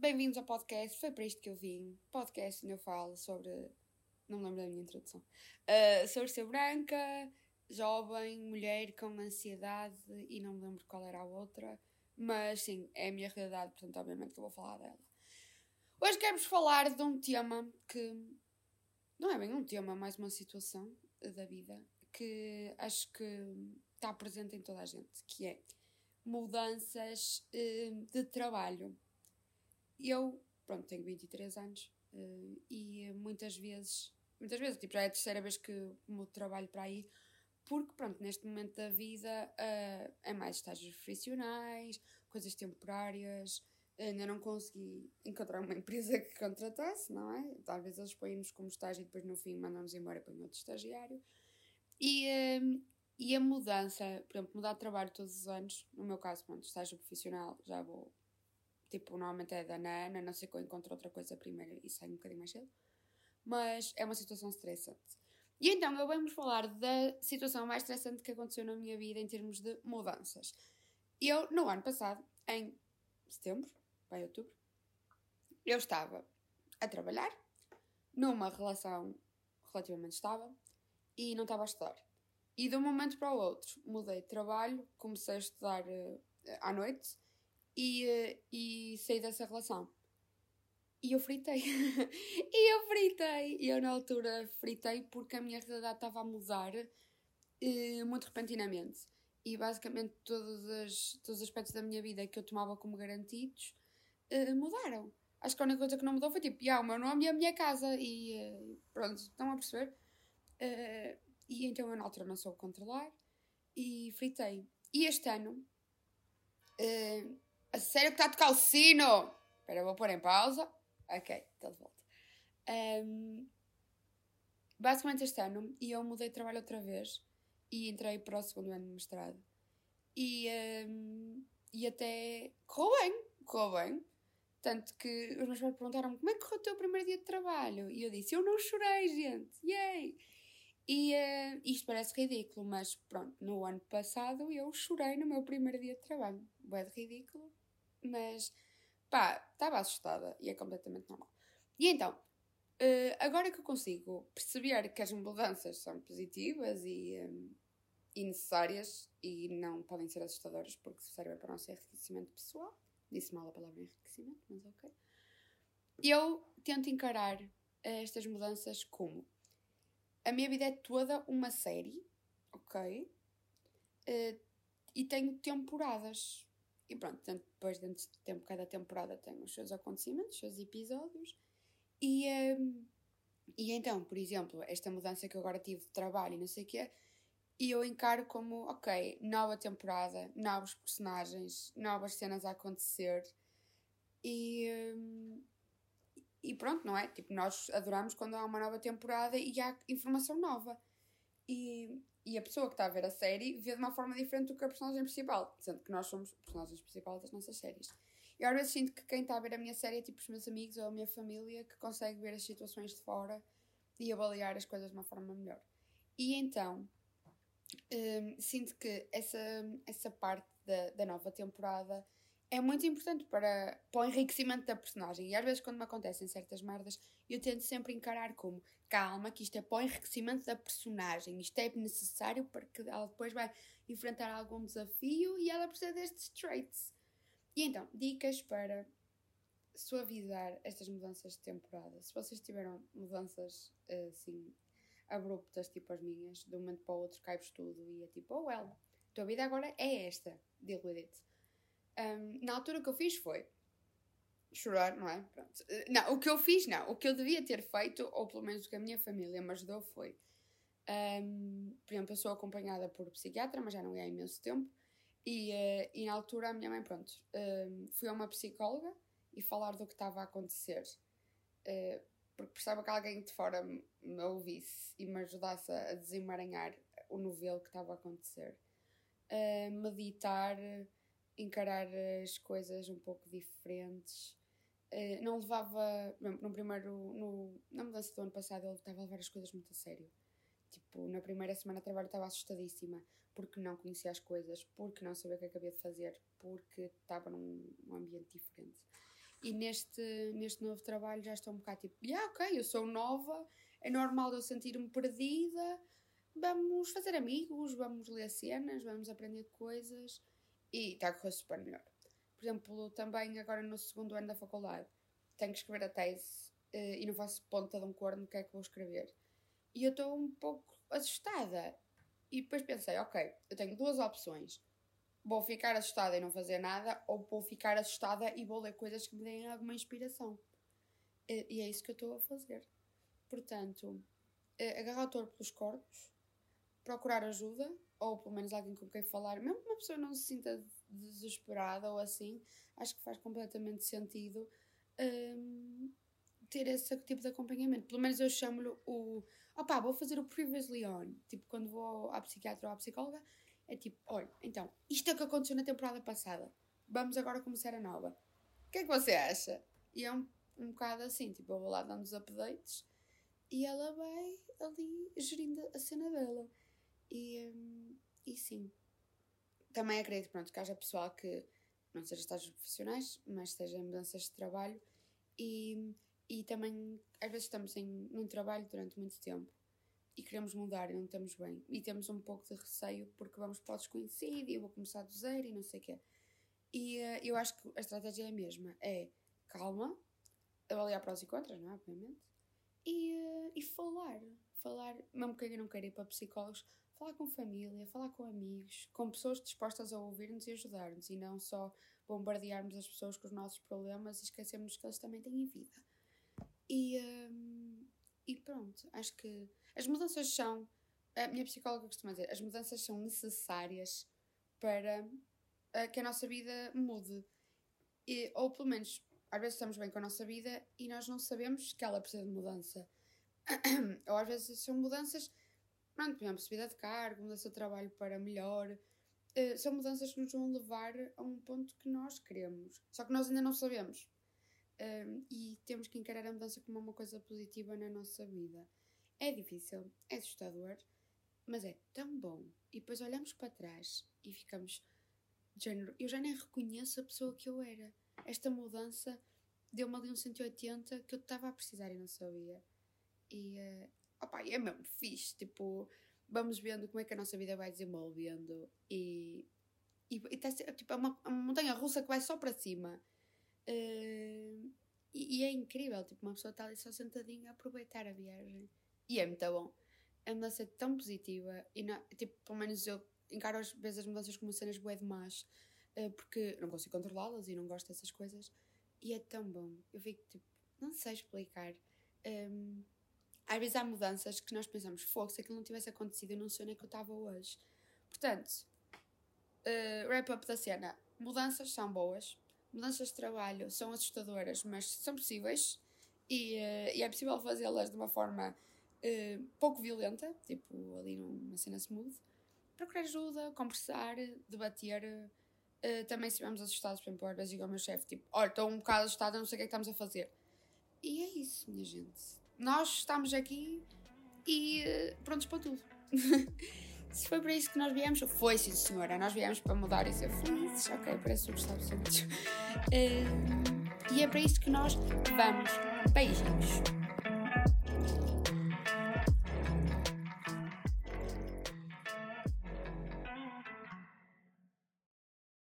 bem-vindos ao podcast. Foi para isto que eu vim. Podcast onde eu falo sobre. Não me lembro da minha introdução. Uh, sobre ser branca, jovem, mulher com ansiedade e não me lembro qual era a outra. Mas sim, é a minha realidade, portanto, obviamente que eu vou falar dela. Hoje quero-vos falar de um tema que. Não é bem um tema, mais uma situação da vida que acho que está presente em toda a gente, que é mudanças uh, de trabalho. Eu, pronto, tenho 23 anos uh, e muitas vezes, muitas vezes, tipo, já é a terceira vez que mudo trabalho para aí, porque, pronto, neste momento da vida uh, é mais estágios profissionais, coisas temporárias, ainda não consegui encontrar uma empresa que contratasse, não é? Talvez eles põem-nos como estágio e depois no fim mandam-nos embora para outro estagiário. E, um, e a mudança, por exemplo, mudar de trabalho todos os anos, no meu caso, pronto, estágio profissional, já vou, tipo, normalmente é da Nana, não sei que eu encontro outra coisa primeiro e saio um bocadinho mais cedo, mas é uma situação estressante. E então eu venho-vos falar da situação mais estressante que aconteceu na minha vida em termos de mudanças. Eu, no ano passado, em setembro, vai outubro, eu estava a trabalhar numa relação relativamente estável e não estava a estudar. E de um momento para o outro mudei de trabalho, comecei a estudar uh, à noite e, uh, e saí dessa relação. E eu fritei. e eu fritei. E eu na altura fritei porque a minha realidade estava a mudar uh, muito repentinamente. E basicamente todos, as, todos os aspectos da minha vida que eu tomava como garantidos mudaram. Acho que a única coisa que não mudou foi tipo, yeah, o meu nome e a minha casa. E pronto, estão a perceber? Uh, e então eu na altura não soube controlar e fritei. E este ano, uh, a sério que está a tocar o sino! Espera, vou pôr em pausa. Ok, está de volta. Um, ehm, basicamente este ano, e eu mudei de trabalho outra vez e entrei para o segundo ano de mestrado. E, um, ehm, e até correu bem, correu bem. Tanto que os meus pais perguntaram-me como é que correu o teu primeiro dia de trabalho? E eu disse, eu não chorei, gente, yay! E uh, isto parece ridículo, mas pronto, no ano passado eu chorei no meu primeiro dia de trabalho. É de ridículo, mas pá, estava assustada e é completamente normal. E então, uh, agora que eu consigo perceber que as mudanças são positivas e, um, e necessárias e não podem ser assustadoras porque servem para o nosso enriquecimento pessoal, disse mal a palavra enriquecimento, mas ok. Eu tento encarar estas mudanças como a minha vida é toda uma série, ok? Uh, e tenho temporadas. E pronto, depois dentro de tempo, cada temporada tem os seus acontecimentos, os seus episódios. E, um, e então, por exemplo, esta mudança que eu agora tive de trabalho e não sei o quê, e eu encaro como, ok, nova temporada, novos personagens, novas cenas a acontecer. E, um, e pronto, não é? Tipo, nós adoramos quando há uma nova temporada e há informação nova. E, e a pessoa que está a ver a série vê de uma forma diferente do que a personagem principal, sendo que nós somos personagens principais das nossas séries. E às vezes sinto que quem está a ver a minha série é tipo os meus amigos ou a minha família que consegue ver as situações de fora e avaliar as coisas de uma forma melhor. E então, hum, sinto que essa, essa parte da, da nova temporada é muito importante para, para o enriquecimento da personagem. E às vezes, quando me acontecem certas merdas, eu tento sempre encarar como calma, que isto é para o enriquecimento da personagem, isto é necessário para que ela depois vai enfrentar algum desafio e ela precisa destes traits. E então, dicas para suavizar estas mudanças de temporada. Se vocês tiveram mudanças assim abruptas, tipo as minhas, de um momento para o outro cai-vos tudo e é tipo, oh well, tua vida agora é esta, deal with it. Um, na altura o que eu fiz foi chorar, não é? Pronto. Eh, não, o que eu fiz, não. O que eu devia ter feito, ou pelo menos o que a minha família me ajudou, foi. Um, por exemplo, eu sou acompanhada por psiquiatra, mas já não é há imenso tempo. E, uh, e na altura a minha mãe, pronto, um, fui a uma psicóloga e falar do que estava a acontecer. Uh, porque precisava que alguém de fora me, ouvisse e me ajudasse a desemaranhar o novelo que estava a acontecer. Uh, meditar encarar as coisas um pouco diferentes. Uh, não levava. No primeiro. No, na mudança do ano passado, ele estava a levar as coisas muito a sério. Tipo, na primeira semana de trabalho estava assustadíssima porque não conhecia as coisas, porque não sabia o que é de fazer, porque estava num, num ambiente diferente. E neste, neste novo trabalho já estou um bocado tipo, yeah, ok, eu sou nova, é normal eu sentir-me perdida, vamos fazer amigos, vamos ler cenas, vamos aprender coisas e está a correr super melhor. Por exemplo, também agora no segundo ano da faculdade tenho que escrever a tese uh, e não faço ponta de um corno o que é que vou escrever. E eu estou um pouco assustada. E depois pensei, ok, eu tenho duas opções. Vou ficar assustada e não fazer nada, ou vou ficar assustada e vou ler coisas que me deem alguma inspiração. E, e é isso que eu estou a fazer. Portanto, uh, agarrar o touro pelos corpos, procurar ajuda, ou pelo menos alguém com quem falar, mesmo que uma pessoa não se sinta desesperada ou assim, acho que faz completamente sentido um, ter esse tipo de acompanhamento. Pelo menos eu chamo-lhe o. Opá, vou fazer o previously on. Tipo, quando vou à psiquiatra ou à psicóloga, é tipo: olha, então, isto é o que aconteceu na temporada passada. Vamos agora começar a nova. O que é que você acha? E é um, um bocado assim: tipo, eu vou lá dando os updates e ela vai ali gerindo a cena dela. E, um, e sim. Também acredito pronto, que haja pessoal que não seja estágios profissionais, mas seja mudanças de trabalho e, e também às vezes estamos em, num trabalho durante muito tempo e queremos mudar e não estamos bem e temos um pouco de receio porque vamos para o desconhecido e eu vou começar do zero e não sei o quê. E uh, eu acho que a estratégia é a mesma, é calma, avaliar prós e contras, não é? Obviamente, e, uh, e falar, falar, mesmo que eu não queira ir para psicólogos, falar com família, falar com amigos, com pessoas dispostas a ouvir-nos e ajudar-nos e não só bombardearmos as pessoas com os nossos problemas e esquecermos que eles também têm vida. E, um, e pronto, acho que as mudanças são, a minha psicóloga costuma dizer, as mudanças são necessárias para uh, que a nossa vida mude. E, ou pelo menos, às vezes estamos bem com a nossa vida e nós não sabemos que ela precisa de mudança. ou às vezes são mudanças Pronto, por exemplo, subida de cargo, mudança de trabalho para melhor. Uh, são mudanças que nos vão levar a um ponto que nós queremos. Só que nós ainda não sabemos. E temos que encarar a mudança como uma coisa positiva na nossa vida. É difícil, é assustador, mas é tão bom. E depois olhamos para trás e ficamos. Género, eu já nem reconheço a pessoa que eu era. Esta mudança deu-me ali um 180 que eu estava a precisar e não sabia. E uh, opa, é mesmo fixe, tipo, vamos vendo como é que a nossa vida vai desenvolvendo e, e, e tá, tipo, é uma, uma, montanha russa que vai só para cima. Uh, e, e, é incrível, tipo, uma pessoa está ali só sentadinha a aproveitar a viagem. E é muito bom. É uma mudança tão positiva e, não, tipo, pelo menos eu encaro às vezes as mudanças como cenas bué demais uh, porque não consigo controlá-las e não gosto dessas coisas. E é tão bom. Eu fico, tipo, não sei explicar. Um, às vezes há mudanças que nós pensamos, fogo, se aquilo não tivesse acontecido, eu não sei onde é que eu estava hoje. Portanto, uh, wrap-up da cena. Mudanças são boas, mudanças de trabalho são assustadoras, mas são possíveis e, uh, e é possível fazê-las de uma forma uh, pouco violenta, tipo ali numa cena smooth. Procurar ajuda, conversar, debater. Uh, também se estivermos assustados, por exemplo, às vezes digo ao meu chefe, tipo, olha, estou um bocado assustada, não sei o que é que estamos a fazer. E é isso, minha gente nós estamos aqui e uh, prontos para tudo. Se foi para isso que nós viemos, foi sim senhora, nós viemos para mudar e ser felizes, ok, parece que Gustavo Santos. Uh, e é para isso que nós vamos. Beijinhos.